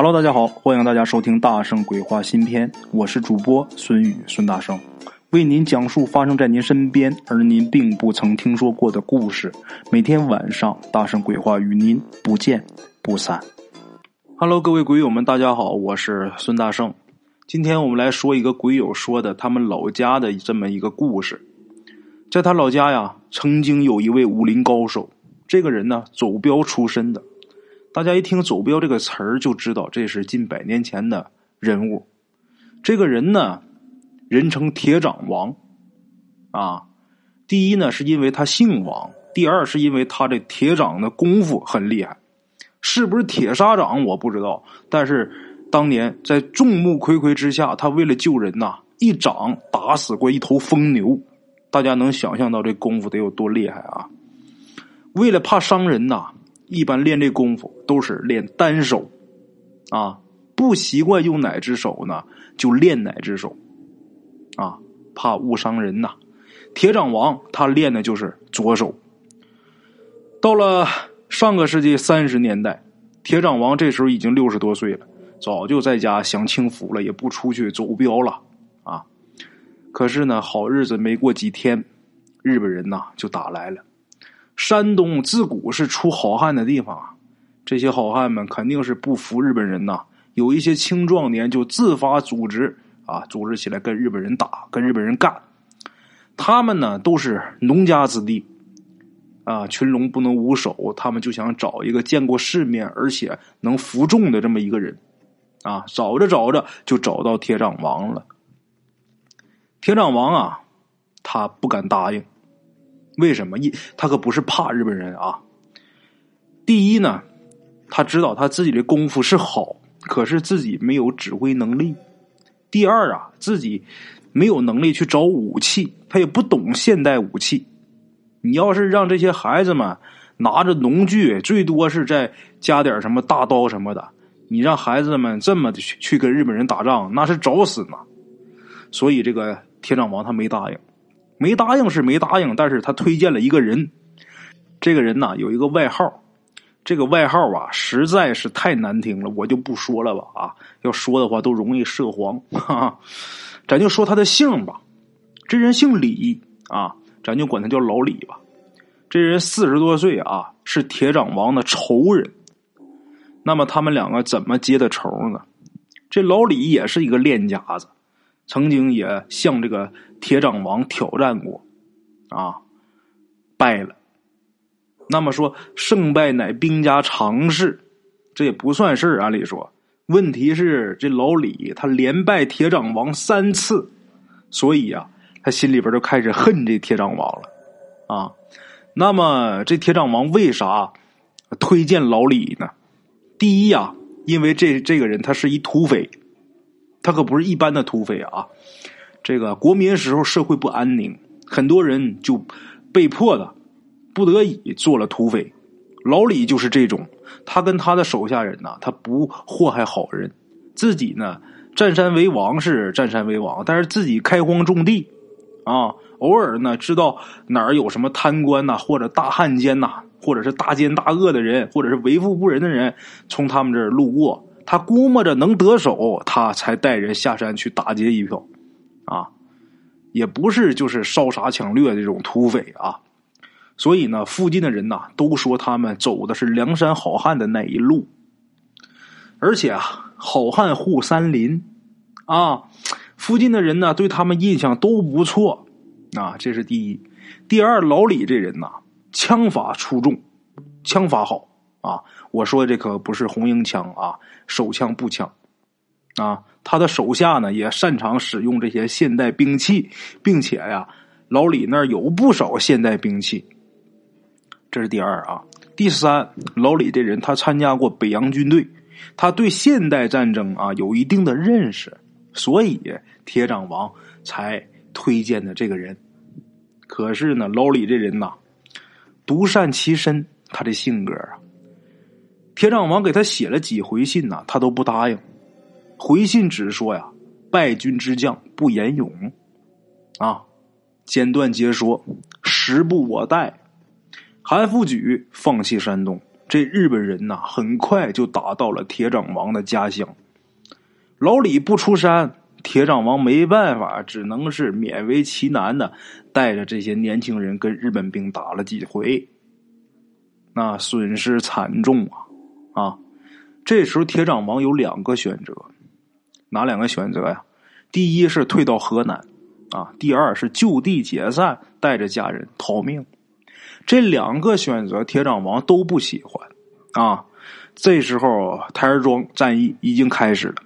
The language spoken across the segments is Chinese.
Hello，大家好，欢迎大家收听《大圣鬼话》新篇，我是主播孙宇孙大圣，为您讲述发生在您身边而您并不曾听说过的故事。每天晚上，大圣鬼话与您不见不散。Hello，各位鬼友们，大家好，我是孙大圣。今天我们来说一个鬼友说的他们老家的这么一个故事。在他老家呀，曾经有一位武林高手，这个人呢，走镖出身的。大家一听“走镖”这个词儿，就知道这是近百年前的人物。这个人呢，人称铁掌王。啊，第一呢，是因为他姓王；第二，是因为他这铁掌的功夫很厉害。是不是铁砂掌我不知道，但是当年在众目睽睽之下，他为了救人呐，一掌打死过一头疯牛。大家能想象到这功夫得有多厉害啊！为了怕伤人呐。一般练这功夫都是练单手，啊，不习惯用哪只手呢，就练哪只手，啊，怕误伤人呐。铁掌王他练的就是左手。到了上个世纪三十年代，铁掌王这时候已经六十多岁了，早就在家享清福了，也不出去走镖了，啊。可是呢，好日子没过几天，日本人呐就打来了。山东自古是出好汉的地方啊，这些好汉们肯定是不服日本人呐。有一些青壮年就自发组织啊，组织起来跟日本人打，跟日本人干。他们呢都是农家子弟啊，群龙不能无首，他们就想找一个见过世面而且能服众的这么一个人啊。找着找着就找到铁掌王了。铁掌王啊，他不敢答应。为什么一他可不是怕日本人啊？第一呢，他知道他自己的功夫是好，可是自己没有指挥能力。第二啊，自己没有能力去找武器，他也不懂现代武器。你要是让这些孩子们拿着农具，最多是再加点什么大刀什么的，你让孩子们这么去去跟日本人打仗，那是找死呢。所以这个铁掌王他没答应。没答应是没答应，但是他推荐了一个人。这个人呐有一个外号，这个外号啊实在是太难听了，我就不说了吧啊！要说的话都容易涉黄，哈哈，咱就说他的姓吧。这人姓李啊，咱就管他叫老李吧。这人四十多岁啊，是铁掌王的仇人。那么他们两个怎么结的仇呢？这老李也是一个练家子。曾经也向这个铁掌王挑战过，啊，败了。那么说胜败乃兵家常事，这也不算事儿。按理说，问题是这老李他连败铁掌王三次，所以呀，他心里边就开始恨这铁掌王了。啊，那么这铁掌王为啥推荐老李呢？第一呀，因为这这个人他是一土匪。他可不是一般的土匪啊！这个国民时候社会不安宁，很多人就被迫的、不得已做了土匪。老李就是这种，他跟他的手下人呐，他不祸害好人，自己呢占山为王是占山为王，但是自己开荒种地啊，偶尔呢知道哪儿有什么贪官呐，或者大汉奸呐，或者是大奸大恶的人，或者是为富不仁的人，从他们这儿路过。他估摸着能得手，他才带人下山去打劫一票，啊，也不是就是烧杀抢掠这种土匪啊，所以呢，附近的人呐都说他们走的是梁山好汉的那一路，而且啊，好汉护山林，啊，附近的人呢对他们印象都不错，啊，这是第一，第二，老李这人呐，枪法出众，枪法好啊。我说这可不是红缨枪啊，手枪步枪，啊，他的手下呢也擅长使用这些现代兵器，并且呀，老李那儿有不少现代兵器。这是第二啊，第三，老李这人他参加过北洋军队，他对现代战争啊有一定的认识，所以铁掌王才推荐的这个人。可是呢，老李这人呐，独善其身，他的性格啊。铁掌王给他写了几回信呐，他都不答应。回信只说呀：“败军之将不言勇，啊，简短截说，时不我待。韩复榘放弃山东，这日本人呐，很快就打到了铁掌王的家乡。老李不出山，铁掌王没办法，只能是勉为其难的带着这些年轻人跟日本兵打了几回，那损失惨重啊！啊，这时候铁掌王有两个选择，哪两个选择呀？第一是退到河南，啊，第二是就地解散，带着家人逃命。这两个选择，铁掌王都不喜欢啊。这时候台儿庄战役已经开始了，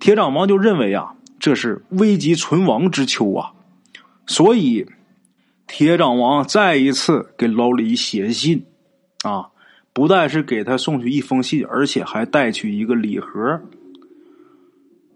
铁掌王就认为啊，这是危急存亡之秋啊，所以铁掌王再一次给老李写信啊，不但是给他送去一封信，而且还带去一个礼盒。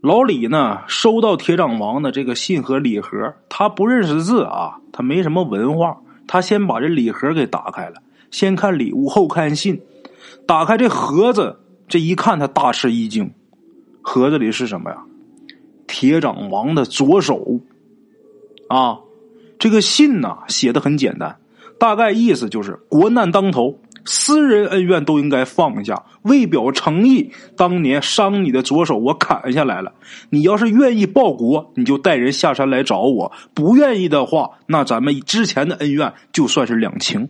老李呢，收到铁掌王的这个信和礼盒，他不认识字啊，他没什么文化。他先把这礼盒给打开了，先看礼物，后看信。打开这盒子，这一看，他大吃一惊。盒子里是什么呀？铁掌王的左手。啊，这个信呢，写的很简单，大概意思就是国难当头。私人恩怨都应该放下，为表诚意，当年伤你的左手我砍下来了。你要是愿意报国，你就带人下山来找我；不愿意的话，那咱们之前的恩怨就算是两清。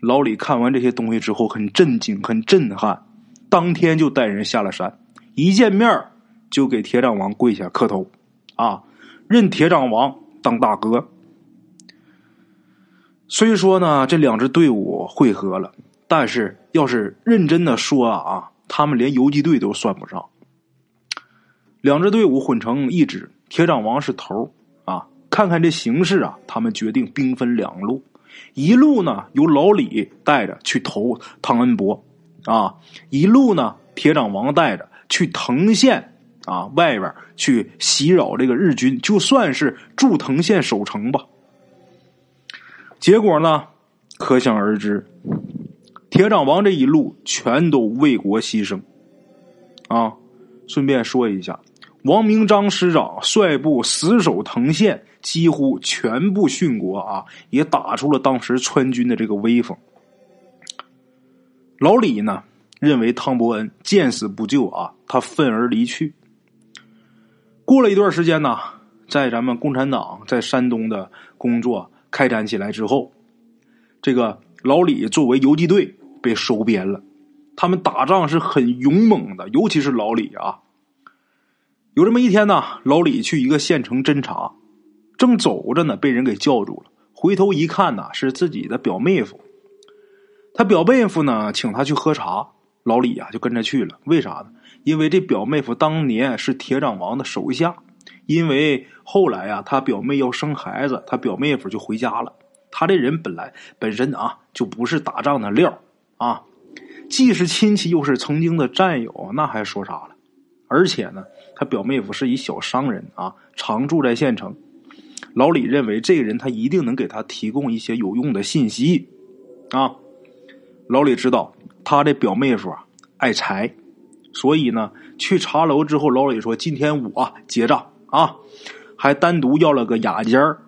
老李看完这些东西之后，很震惊，很震撼，当天就带人下了山，一见面就给铁掌王跪下磕头，啊，认铁掌王当大哥。虽说呢，这两支队伍汇合了，但是要是认真的说啊，他们连游击队都算不上。两支队伍混成一支，铁掌王是头啊。看看这形势啊，他们决定兵分两路，一路呢由老李带着去投汤恩伯啊，一路呢铁掌王带着去藤县啊外边去袭扰这个日军，就算是驻藤县守城吧。结果呢，可想而知，铁掌王这一路全都为国牺牲，啊！顺便说一下，王明章师长率部死守藤县，几乎全部殉国啊，也打出了当时川军的这个威风。老李呢，认为汤伯恩见死不救啊，他愤而离去。过了一段时间呢，在咱们共产党在山东的工作。开展起来之后，这个老李作为游击队被收编了。他们打仗是很勇猛的，尤其是老李啊。有这么一天呢，老李去一个县城侦查，正走着呢，被人给叫住了。回头一看呢，是自己的表妹夫。他表妹夫呢，请他去喝茶，老李呀就跟着去了。为啥呢？因为这表妹夫当年是铁掌王的手下。因为后来啊，他表妹要生孩子，他表妹夫就回家了。他这人本来本身啊，就不是打仗的料啊，既是亲戚，又是曾经的战友，那还说啥了？而且呢，他表妹夫是一小商人啊，常住在县城。老李认为这个人他一定能给他提供一些有用的信息啊。老李知道他这表妹夫啊爱财，所以呢，去茶楼之后，老李说：“今天我结账。”啊，还单独要了个雅间儿。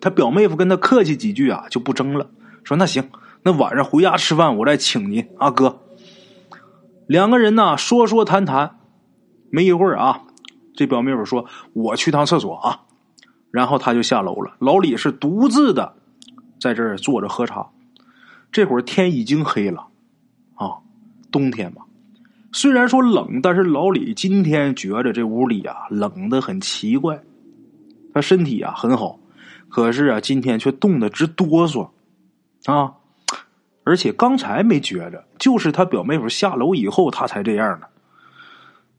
他表妹夫跟他客气几句啊，就不争了。说那行，那晚上回家吃饭，我再请您啊哥。两个人呢说说谈谈，没一会儿啊，这表妹夫说：“我去趟厕所啊。”然后他就下楼了。老李是独自的在这儿坐着喝茶。这会儿天已经黑了，啊，冬天嘛。虽然说冷，但是老李今天觉着这屋里啊冷的很奇怪。他身体啊很好，可是啊今天却冻得直哆嗦啊！而且刚才没觉着，就是他表妹夫下楼以后他才这样呢。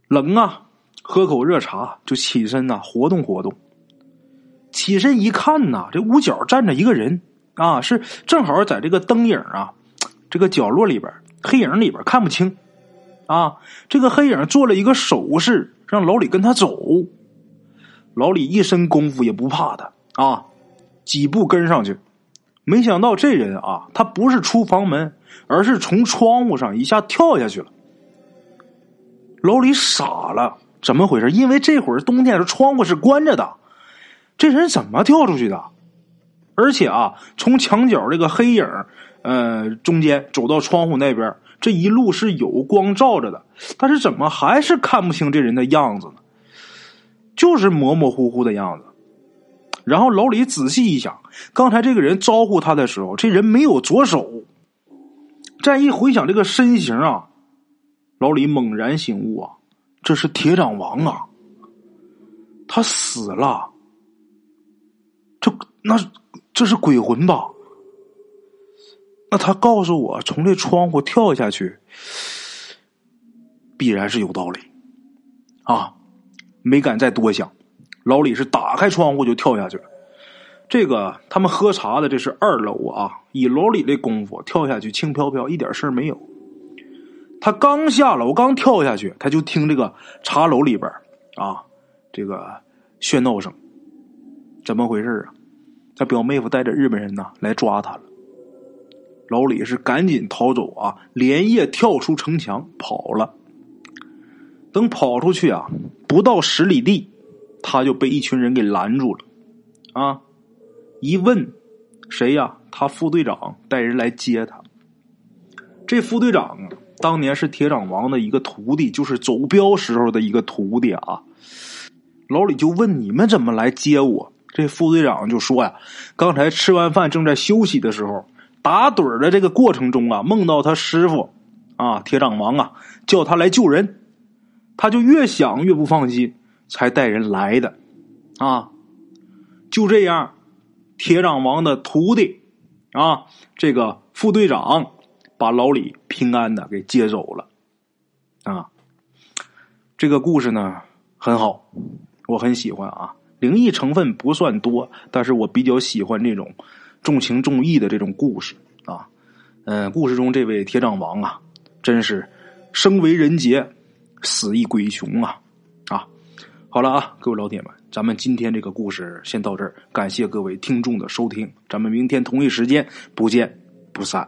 冷啊，喝口热茶就起身呐，活动活动。起身一看呐，这屋角站着一个人啊，是正好在这个灯影啊这个角落里边黑影里边看不清。啊，这个黑影做了一个手势，让老李跟他走。老李一身功夫也不怕他啊，几步跟上去。没想到这人啊，他不是出房门，而是从窗户上一下跳下去了。老李傻了，怎么回事？因为这会儿冬天，这窗户是关着的，这人怎么跳出去的？而且啊，从墙角这个黑影呃中间走到窗户那边，这一路是有光照着的，但是怎么还是看不清这人的样子呢？就是模模糊糊的样子。然后老李仔细一想，刚才这个人招呼他的时候，这人没有左手。再一回想这个身形啊，老李猛然醒悟啊，这是铁掌王啊！他死了，这那这是鬼魂吧？那他告诉我从这窗户跳下去，必然是有道理啊！没敢再多想，老李是打开窗户就跳下去了。这个他们喝茶的这是二楼啊，以老李这功夫跳下去轻飘飘，一点事儿没有。他刚下楼，刚跳下去，他就听这个茶楼里边啊，这个喧闹声，怎么回事啊？他表妹夫带着日本人呢来抓他了。老李是赶紧逃走啊，连夜跳出城墙跑了。等跑出去啊，不到十里地，他就被一群人给拦住了啊。一问，谁呀？他副队长带人来接他。这副队长啊，当年是铁掌王的一个徒弟，就是走镖时候的一个徒弟啊。老李就问：“你们怎么来接我？”这副队长就说：“呀，刚才吃完饭正在休息的时候，打盹的这个过程中啊，梦到他师傅啊，铁掌王啊，叫他来救人，他就越想越不放心，才带人来的啊。就这样。”铁掌王的徒弟啊，这个副队长把老李平安的给接走了啊。这个故事呢很好，我很喜欢啊。灵异成分不算多，但是我比较喜欢这种重情重义的这种故事啊。嗯，故事中这位铁掌王啊，真是生为人杰，死亦鬼雄啊啊！好了啊，各位老铁们。咱们今天这个故事先到这儿，感谢各位听众的收听，咱们明天同一时间不见不散